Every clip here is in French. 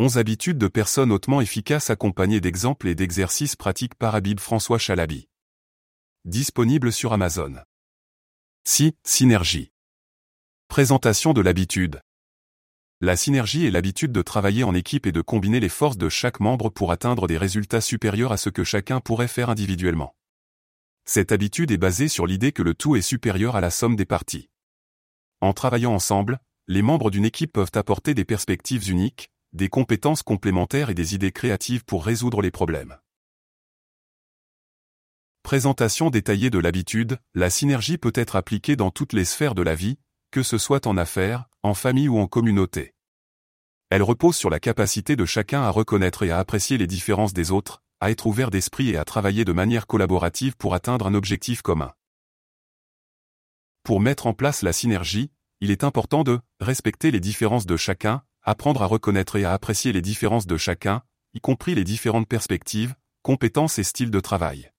11 habitudes de personnes hautement efficaces accompagnées d'exemples et d'exercices pratiques par Habib François Chalabi. Disponible sur Amazon. Si, synergie. Présentation de l'habitude. La synergie est l'habitude de travailler en équipe et de combiner les forces de chaque membre pour atteindre des résultats supérieurs à ce que chacun pourrait faire individuellement. Cette habitude est basée sur l'idée que le tout est supérieur à la somme des parties. En travaillant ensemble, les membres d'une équipe peuvent apporter des perspectives uniques, des compétences complémentaires et des idées créatives pour résoudre les problèmes. Présentation détaillée de l'habitude, la synergie peut être appliquée dans toutes les sphères de la vie, que ce soit en affaires, en famille ou en communauté. Elle repose sur la capacité de chacun à reconnaître et à apprécier les différences des autres, à être ouvert d'esprit et à travailler de manière collaborative pour atteindre un objectif commun. Pour mettre en place la synergie, il est important de respecter les différences de chacun, apprendre à reconnaître et à apprécier les différences de chacun, y compris les différentes perspectives, compétences et styles de travail.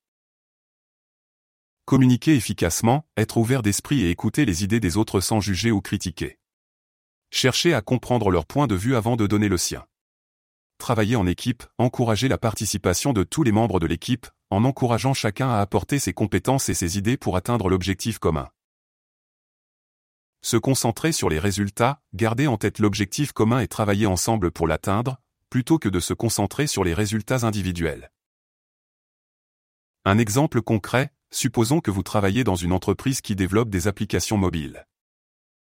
Communiquer efficacement, être ouvert d'esprit et écouter les idées des autres sans juger ou critiquer. Chercher à comprendre leur point de vue avant de donner le sien. Travailler en équipe, encourager la participation de tous les membres de l'équipe, en encourageant chacun à apporter ses compétences et ses idées pour atteindre l'objectif commun. Se concentrer sur les résultats, garder en tête l'objectif commun et travailler ensemble pour l'atteindre, plutôt que de se concentrer sur les résultats individuels. Un exemple concret, supposons que vous travaillez dans une entreprise qui développe des applications mobiles.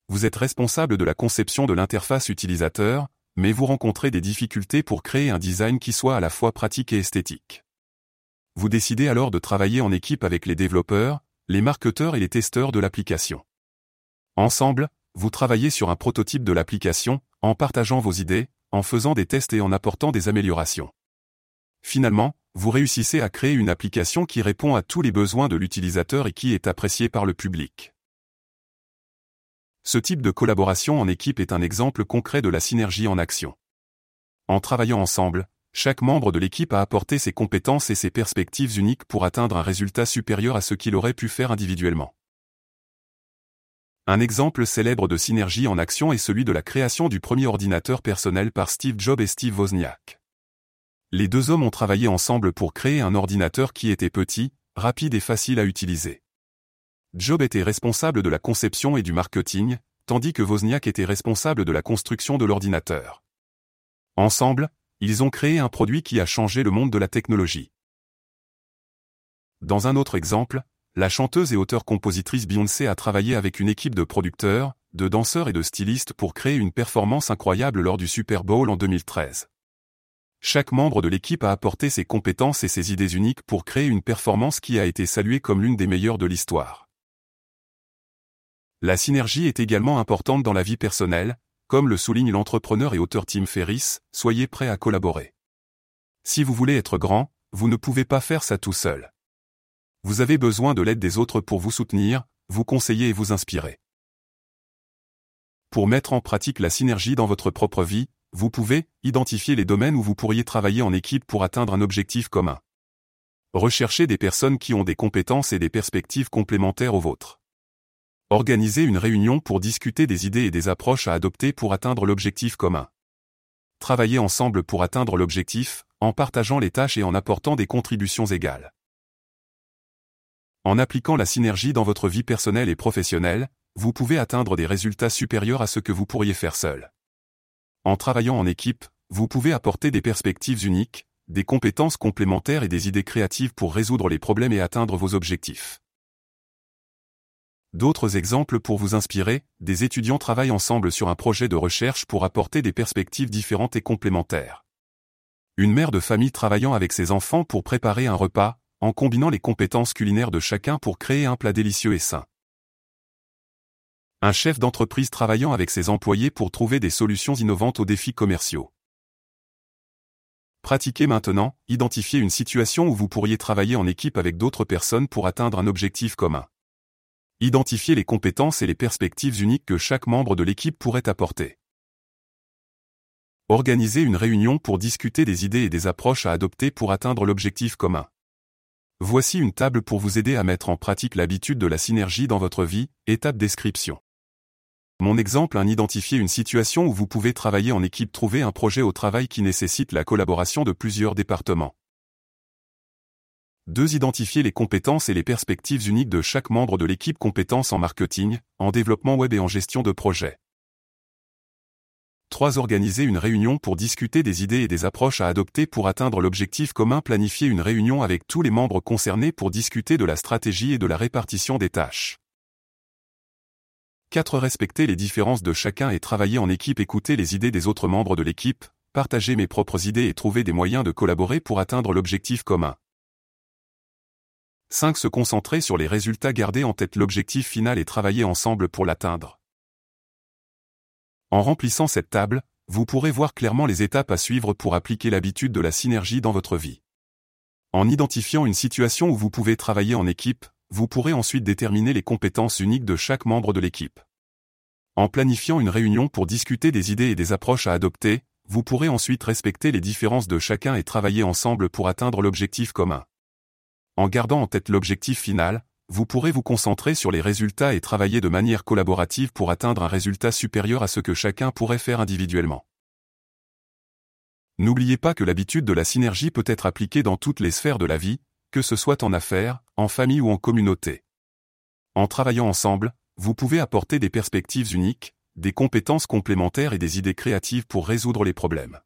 Vous êtes responsable de la conception de l'interface utilisateur, mais vous rencontrez des difficultés pour créer un design qui soit à la fois pratique et esthétique. Vous décidez alors de travailler en équipe avec les développeurs, les marketeurs et les testeurs de l'application. Ensemble, vous travaillez sur un prototype de l'application, en partageant vos idées, en faisant des tests et en apportant des améliorations. Finalement, vous réussissez à créer une application qui répond à tous les besoins de l'utilisateur et qui est appréciée par le public. Ce type de collaboration en équipe est un exemple concret de la synergie en action. En travaillant ensemble, chaque membre de l'équipe a apporté ses compétences et ses perspectives uniques pour atteindre un résultat supérieur à ce qu'il aurait pu faire individuellement. Un exemple célèbre de synergie en action est celui de la création du premier ordinateur personnel par Steve Jobs et Steve Wozniak. Les deux hommes ont travaillé ensemble pour créer un ordinateur qui était petit, rapide et facile à utiliser. Jobs était responsable de la conception et du marketing, tandis que Wozniak était responsable de la construction de l'ordinateur. Ensemble, ils ont créé un produit qui a changé le monde de la technologie. Dans un autre exemple, la chanteuse et auteure-compositrice Beyoncé a travaillé avec une équipe de producteurs, de danseurs et de stylistes pour créer une performance incroyable lors du Super Bowl en 2013. Chaque membre de l'équipe a apporté ses compétences et ses idées uniques pour créer une performance qui a été saluée comme l'une des meilleures de l'histoire. La synergie est également importante dans la vie personnelle, comme le souligne l'entrepreneur et auteur Tim Ferriss, soyez prêt à collaborer. Si vous voulez être grand, vous ne pouvez pas faire ça tout seul. Vous avez besoin de l'aide des autres pour vous soutenir, vous conseiller et vous inspirer. Pour mettre en pratique la synergie dans votre propre vie, vous pouvez identifier les domaines où vous pourriez travailler en équipe pour atteindre un objectif commun. Recherchez des personnes qui ont des compétences et des perspectives complémentaires aux vôtres. Organisez une réunion pour discuter des idées et des approches à adopter pour atteindre l'objectif commun. Travaillez ensemble pour atteindre l'objectif, en partageant les tâches et en apportant des contributions égales. En appliquant la synergie dans votre vie personnelle et professionnelle, vous pouvez atteindre des résultats supérieurs à ce que vous pourriez faire seul. En travaillant en équipe, vous pouvez apporter des perspectives uniques, des compétences complémentaires et des idées créatives pour résoudre les problèmes et atteindre vos objectifs. D'autres exemples pour vous inspirer, des étudiants travaillent ensemble sur un projet de recherche pour apporter des perspectives différentes et complémentaires. Une mère de famille travaillant avec ses enfants pour préparer un repas, en combinant les compétences culinaires de chacun pour créer un plat délicieux et sain. Un chef d'entreprise travaillant avec ses employés pour trouver des solutions innovantes aux défis commerciaux. Pratiquez maintenant, identifiez une situation où vous pourriez travailler en équipe avec d'autres personnes pour atteindre un objectif commun. Identifiez les compétences et les perspectives uniques que chaque membre de l'équipe pourrait apporter. Organisez une réunion pour discuter des idées et des approches à adopter pour atteindre l'objectif commun. Voici une table pour vous aider à mettre en pratique l'habitude de la synergie dans votre vie, étape description. Mon exemple 1 Identifier une situation où vous pouvez travailler en équipe Trouver un projet au travail qui nécessite la collaboration de plusieurs départements. 2. Identifier les compétences et les perspectives uniques de chaque membre de l'équipe compétences en marketing, en développement web et en gestion de projet. 3. Organiser une réunion pour discuter des idées et des approches à adopter pour atteindre l'objectif commun. Planifier une réunion avec tous les membres concernés pour discuter de la stratégie et de la répartition des tâches. 4. Respecter les différences de chacun et travailler en équipe. Écouter les idées des autres membres de l'équipe, partager mes propres idées et trouver des moyens de collaborer pour atteindre l'objectif commun. 5. Se concentrer sur les résultats, garder en tête l'objectif final et travailler ensemble pour l'atteindre. En remplissant cette table, vous pourrez voir clairement les étapes à suivre pour appliquer l'habitude de la synergie dans votre vie. En identifiant une situation où vous pouvez travailler en équipe, vous pourrez ensuite déterminer les compétences uniques de chaque membre de l'équipe. En planifiant une réunion pour discuter des idées et des approches à adopter, vous pourrez ensuite respecter les différences de chacun et travailler ensemble pour atteindre l'objectif commun. En gardant en tête l'objectif final, vous pourrez vous concentrer sur les résultats et travailler de manière collaborative pour atteindre un résultat supérieur à ce que chacun pourrait faire individuellement. N'oubliez pas que l'habitude de la synergie peut être appliquée dans toutes les sphères de la vie, que ce soit en affaires, en famille ou en communauté. En travaillant ensemble, vous pouvez apporter des perspectives uniques, des compétences complémentaires et des idées créatives pour résoudre les problèmes.